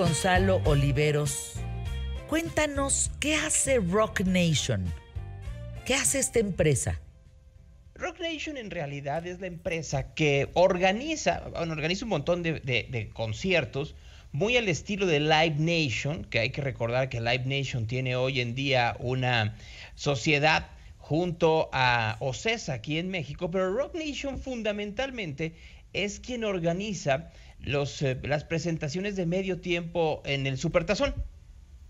Gonzalo Oliveros, cuéntanos qué hace Rock Nation. ¿Qué hace esta empresa? Rock Nation en realidad es la empresa que organiza, organiza un montón de, de conciertos muy al estilo de Live Nation, que hay que recordar que Live Nation tiene hoy en día una sociedad junto a OCESA aquí en México, pero Rock Nation fundamentalmente es quien organiza los, eh, las presentaciones de medio tiempo en el Supertazón.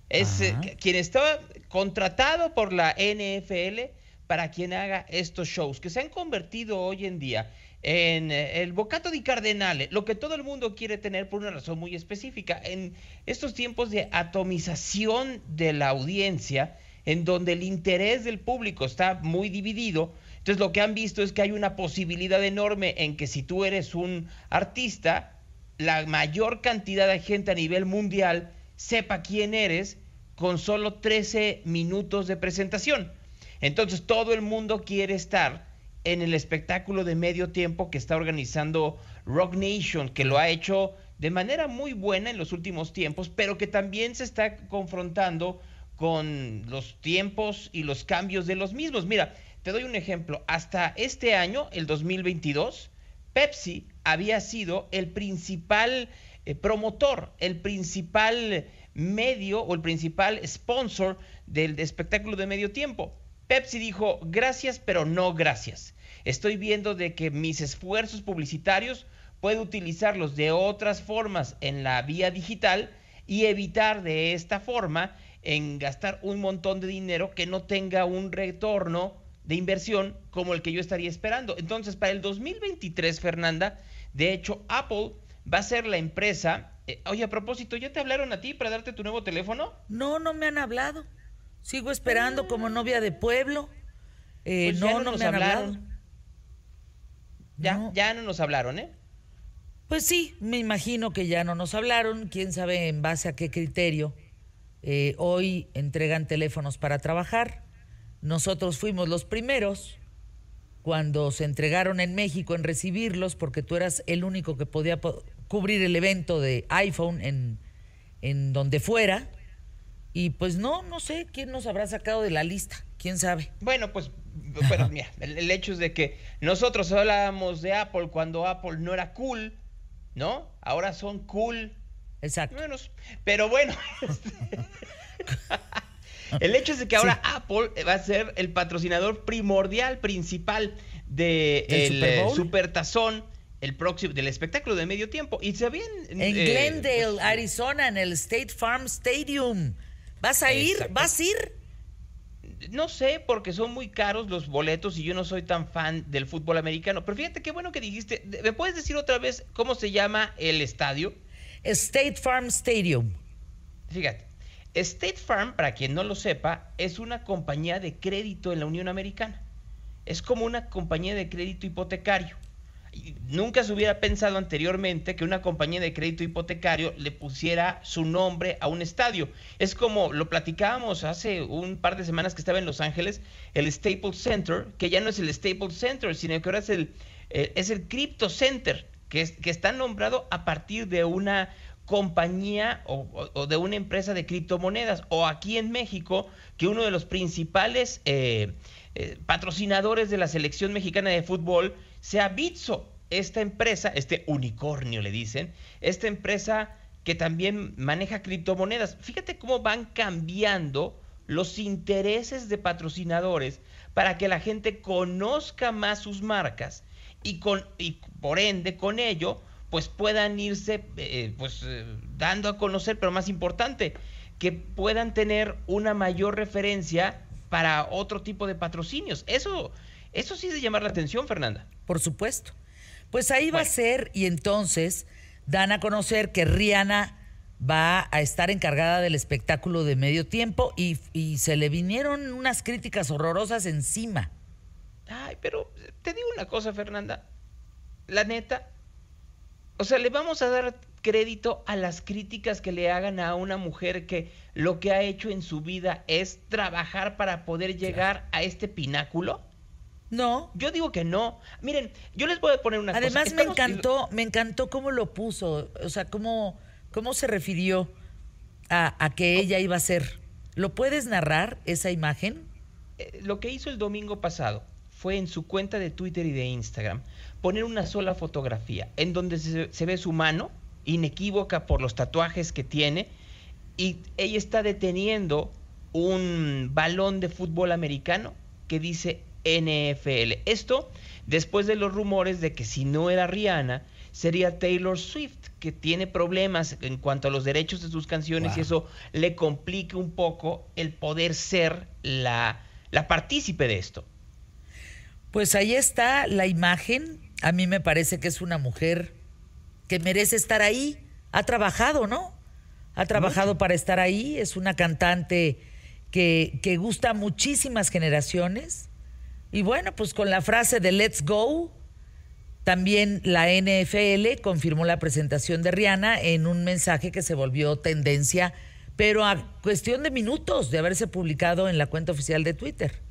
Es eh, quien estaba contratado por la NFL para quien haga estos shows, que se han convertido hoy en día en eh, el bocato di Cardenale, lo que todo el mundo quiere tener por una razón muy específica. En estos tiempos de atomización de la audiencia, en donde el interés del público está muy dividido, entonces lo que han visto es que hay una posibilidad enorme en que si tú eres un artista, la mayor cantidad de gente a nivel mundial sepa quién eres con solo 13 minutos de presentación. Entonces todo el mundo quiere estar en el espectáculo de medio tiempo que está organizando Rock Nation, que lo ha hecho de manera muy buena en los últimos tiempos, pero que también se está confrontando con los tiempos y los cambios de los mismos. Mira, te doy un ejemplo. Hasta este año, el 2022, Pepsi había sido el principal eh, promotor, el principal medio o el principal sponsor del espectáculo de medio tiempo. Pepsi dijo, gracias, pero no gracias. Estoy viendo de que mis esfuerzos publicitarios puedo utilizarlos de otras formas en la vía digital y evitar de esta forma en gastar un montón de dinero que no tenga un retorno de inversión como el que yo estaría esperando. Entonces, para el 2023, Fernanda, de hecho, Apple va a ser la empresa. Eh, oye, a propósito, ¿ya te hablaron a ti para darte tu nuevo teléfono? No, no me han hablado. Sigo esperando como ah. novia de pueblo. Eh, pues no, no, me han hablaron. Ya, ya no nos hablaron, ¿eh? Pues sí, me imagino que ya no nos hablaron. Quién sabe en base a qué criterio. Eh, hoy entregan teléfonos para trabajar. Nosotros fuimos los primeros cuando se entregaron en México en recibirlos, porque tú eras el único que podía cubrir el evento de iPhone en, en donde fuera. Y pues no, no sé quién nos habrá sacado de la lista, quién sabe. Bueno, pues, pero mira, el, hecho es de que nosotros hablábamos de Apple cuando Apple no era cool, ¿no? Ahora son cool. Exacto. pero bueno, El hecho es de que ahora Apple va a ser el patrocinador primordial, principal de el, eh, Supertazón el próximo del espectáculo de medio tiempo y se en eh, Glendale, pues, Arizona, en el State Farm Stadium. ¿Vas a ir? ¿Vas a ir? No sé, porque son muy caros los boletos y yo no soy tan fan del fútbol americano. Pero fíjate qué bueno que dijiste. ¿Me puedes decir otra vez cómo se llama el estadio? State Farm Stadium. Fíjate. State Farm, para quien no lo sepa, es una compañía de crédito en la Unión Americana. Es como una compañía de crédito hipotecario. Nunca se hubiera pensado anteriormente que una compañía de crédito hipotecario le pusiera su nombre a un estadio. Es como lo platicábamos hace un par de semanas que estaba en Los Ángeles, el Staples Center, que ya no es el Staples Center, sino que ahora es el, eh, es el Crypto Center, que, que está nombrado a partir de una compañía o, de una empresa de criptomonedas. O aquí en México, que uno de los principales eh, eh, patrocinadores de la selección mexicana de fútbol sea Bitso, esta empresa, este unicornio le dicen, esta empresa que también maneja criptomonedas. Fíjate cómo van cambiando los intereses de patrocinadores para que la gente conozca más sus marcas y, con, y por ende con ello pues puedan irse eh, pues eh, dando a conocer, pero más importante, que puedan tener una mayor referencia para otro tipo de patrocinios. Eso, eso sí es de llamar la atención, Fernanda. Por supuesto. Pues ahí va a ser y entonces dan a conocer que Rihanna va a estar encargada del espectáculo de medio tiempo y, y se le vinieron unas críticas horrorosas encima. Ay, pero te digo una cosa, Fernanda. La neta, o sea, le vamos a dar crédito a las críticas que le hagan a una mujer que lo que ha hecho en su vida es trabajar para poder llegar a este pináculo. No. Yo digo que no. Miren, yo les voy a poner una Además, cosa. Me encantó, me encantó cómo lo puso, o sea, cómo, cómo se refirió a, que ella iba a ser. ¿Lo puedes narrar, esa imagen? Eh, lo que hizo el domingo pasado fue en su cuenta de Twitter y de Instagram poner una sola fotografía en donde se, ve su mano inequívoca por los tatuajes que tiene y ella está deteniendo un balón de fútbol americano que dice NFL. Esto después de los rumores de que si no era Rihanna, sería Taylor Swift, que tiene problemas en cuanto a los derechos de sus canciones y eso le complica un poco el poder ser la, la partícipe de esto. Pues ahí está la imagen. A mí me parece que es una mujer que merece estar ahí. Ha trabajado, ¿no? Ha trabajado para estar ahí. Es una cantante que, que gusta a muchísimas generaciones. Y bueno, pues con la frase de Let's Go, también la NFL confirmó la presentación de Rihanna en un mensaje que se volvió tendencia, pero a cuestión de minutos de haberse publicado en la cuenta oficial de Twitter.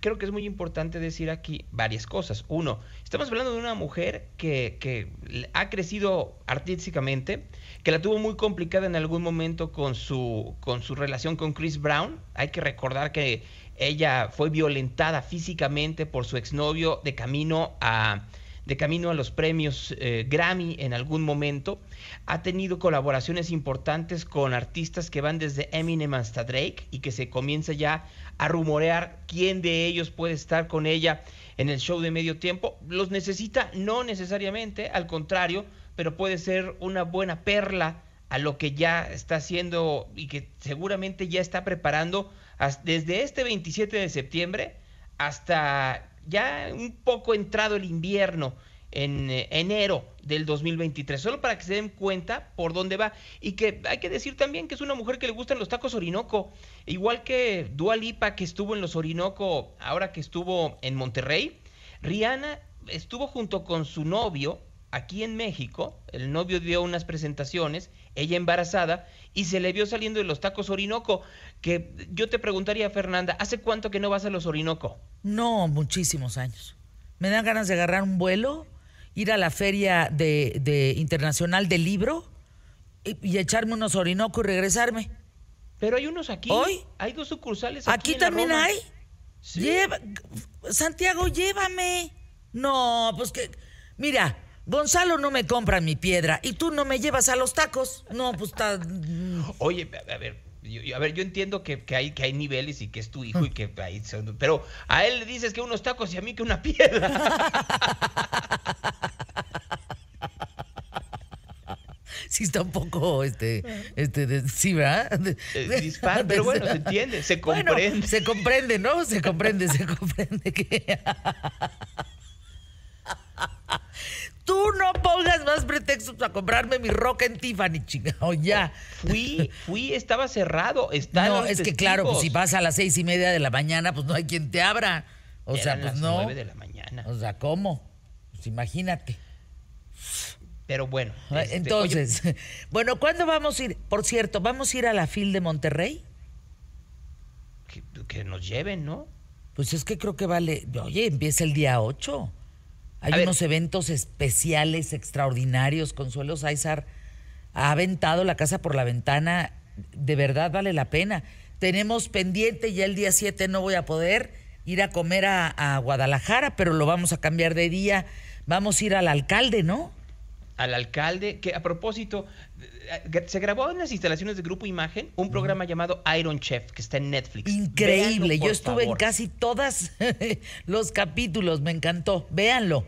Creo que es muy importante decir aquí varias cosas. Uno, estamos hablando de una mujer que, que ha crecido artísticamente, que la tuvo muy complicada en algún momento con su, con su relación con Chris Brown. Hay que recordar que ella fue violentada físicamente por su exnovio de camino a, de camino a los premios eh, Grammy en algún momento. Ha tenido colaboraciones importantes con artistas que van desde Eminem hasta Drake y que se comienza ya a rumorear quién de ellos puede estar con ella en el show de medio tiempo. Los necesita no necesariamente, al contrario, pero puede ser una buena perla a lo que ya está haciendo y que seguramente ya está preparando desde este 27 de septiembre hasta ya un poco entrado el invierno en eh, enero del 2023, solo para que se den cuenta por dónde va. Y que hay que decir también que es una mujer que le gustan los tacos Orinoco, igual que Dua Lipa que estuvo en los Orinoco, ahora que estuvo en Monterrey, Rihanna estuvo junto con su novio aquí en México, el novio dio unas presentaciones, ella embarazada, y se le vio saliendo de los tacos Orinoco, que yo te preguntaría, Fernanda, ¿hace cuánto que no vas a los Orinoco? No, muchísimos años. Me dan ganas de agarrar un vuelo, ir a la feria de, internacional del libro y, echarme unos Orinoco y regresarme. Pero hay unos aquí. ¿Hoy? Hay dos sucursales aquí. ¿Aquí también hay? Santiago, llévame. No, pues que. Mira, Gonzalo no me compra mi piedra y tú no me llevas a los tacos. No, pues está. Oye, a ver, yo, a ver, yo entiendo que, hay, que hay niveles y que es tu hijo y que ahí pero a él le dices que unos tacos y a mí que una piedra. sí está un poco, este, este, sí, ¿verdad? Eh, pero bueno, se entiende, se comprende. se comprende, ¿no? Se comprende, se comprende que... Tú no pongas más pretextos a comprarme mi rock en Tiffany, chingado, ya. Fui, fui, estaba cerrado. Está no, es que claro, pues si vas a las seis y media de la mañana, pues no hay quien te abra. O sea, pues las no. Nueve de la mañana. O sea, ¿cómo? Pues imagínate. Pero bueno. Ah, este, entonces, bueno, ¿cuándo vamos a ir? Por cierto, ¿vamos a ir a la FIL de Monterrey? Que, que nos lleven, ¿no? Pues es que creo que vale. Oye, empieza el día 8. Hay unos eventos especiales, extraordinarios. Consuelo Sáizar ha aventado la casa por la ventana. De verdad vale la pena. Tenemos pendiente, ya el día 7 no voy a poder ir a comer a, a Guadalajara, pero lo vamos a cambiar de día. Vamos a ir al alcalde, ¿no? Al alcalde, que a propósito, eh, se grabó en las instalaciones de Grupo Imagen un programa llamado Iron Chef, que está en Netflix. Increíble, yo estuve en casi todos los capítulos, me encantó, véanlo.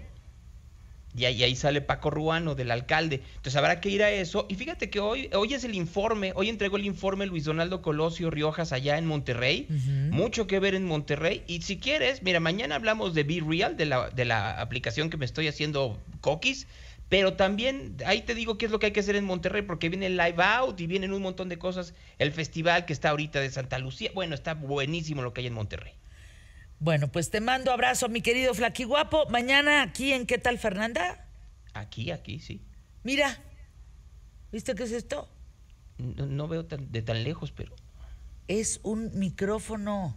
Y ahí, ahí, sale Paco Ruano del alcalde. Entonces habrá que ir a eso. Y fíjate que hoy, hoy es el informe, hoy entregó el informe Luis Donaldo Colosio Riojas allá en Monterrey. Mucho que ver en Monterrey. Y si quieres, mira, mañana hablamos de Be Real, de la, de la aplicación que me estoy haciendo cookies. Pero también ahí te digo qué es lo que hay que hacer en Monterrey, porque viene el Live Out y vienen un montón de cosas. El festival que está ahorita de Santa Lucía. Bueno, está buenísimo lo que hay en Monterrey. Bueno, pues te mando abrazo, mi querido Flaqui Guapo. Mañana aquí en ¿Qué tal, Fernanda? Aquí, aquí, sí. Mira, ¿viste qué es esto? No, veo de tan lejos, pero. Es un micrófono.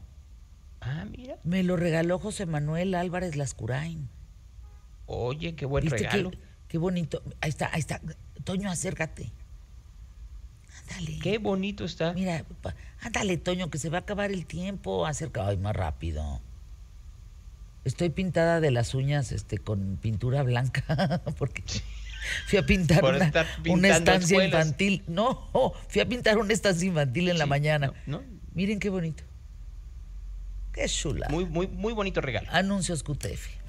Ah, mira. Me lo regaló José Manuel Álvarez Lascurain. Oye, qué buen regalo. Qué bonito. Ahí está, ahí está. Toño, acércate. Ándale. Qué bonito está. Mira, ándale, Toño, que se va a acabar el tiempo. Acerca, ay, más rápido. Estoy pintada de las uñas este, con pintura blanca, porque fui a pintar una, estancia infantil. No, fui a pintar una estancia infantil en la mañana. Miren qué bonito. Qué chula. Muy, muy, muy bonito regalo. Anuncios QTF.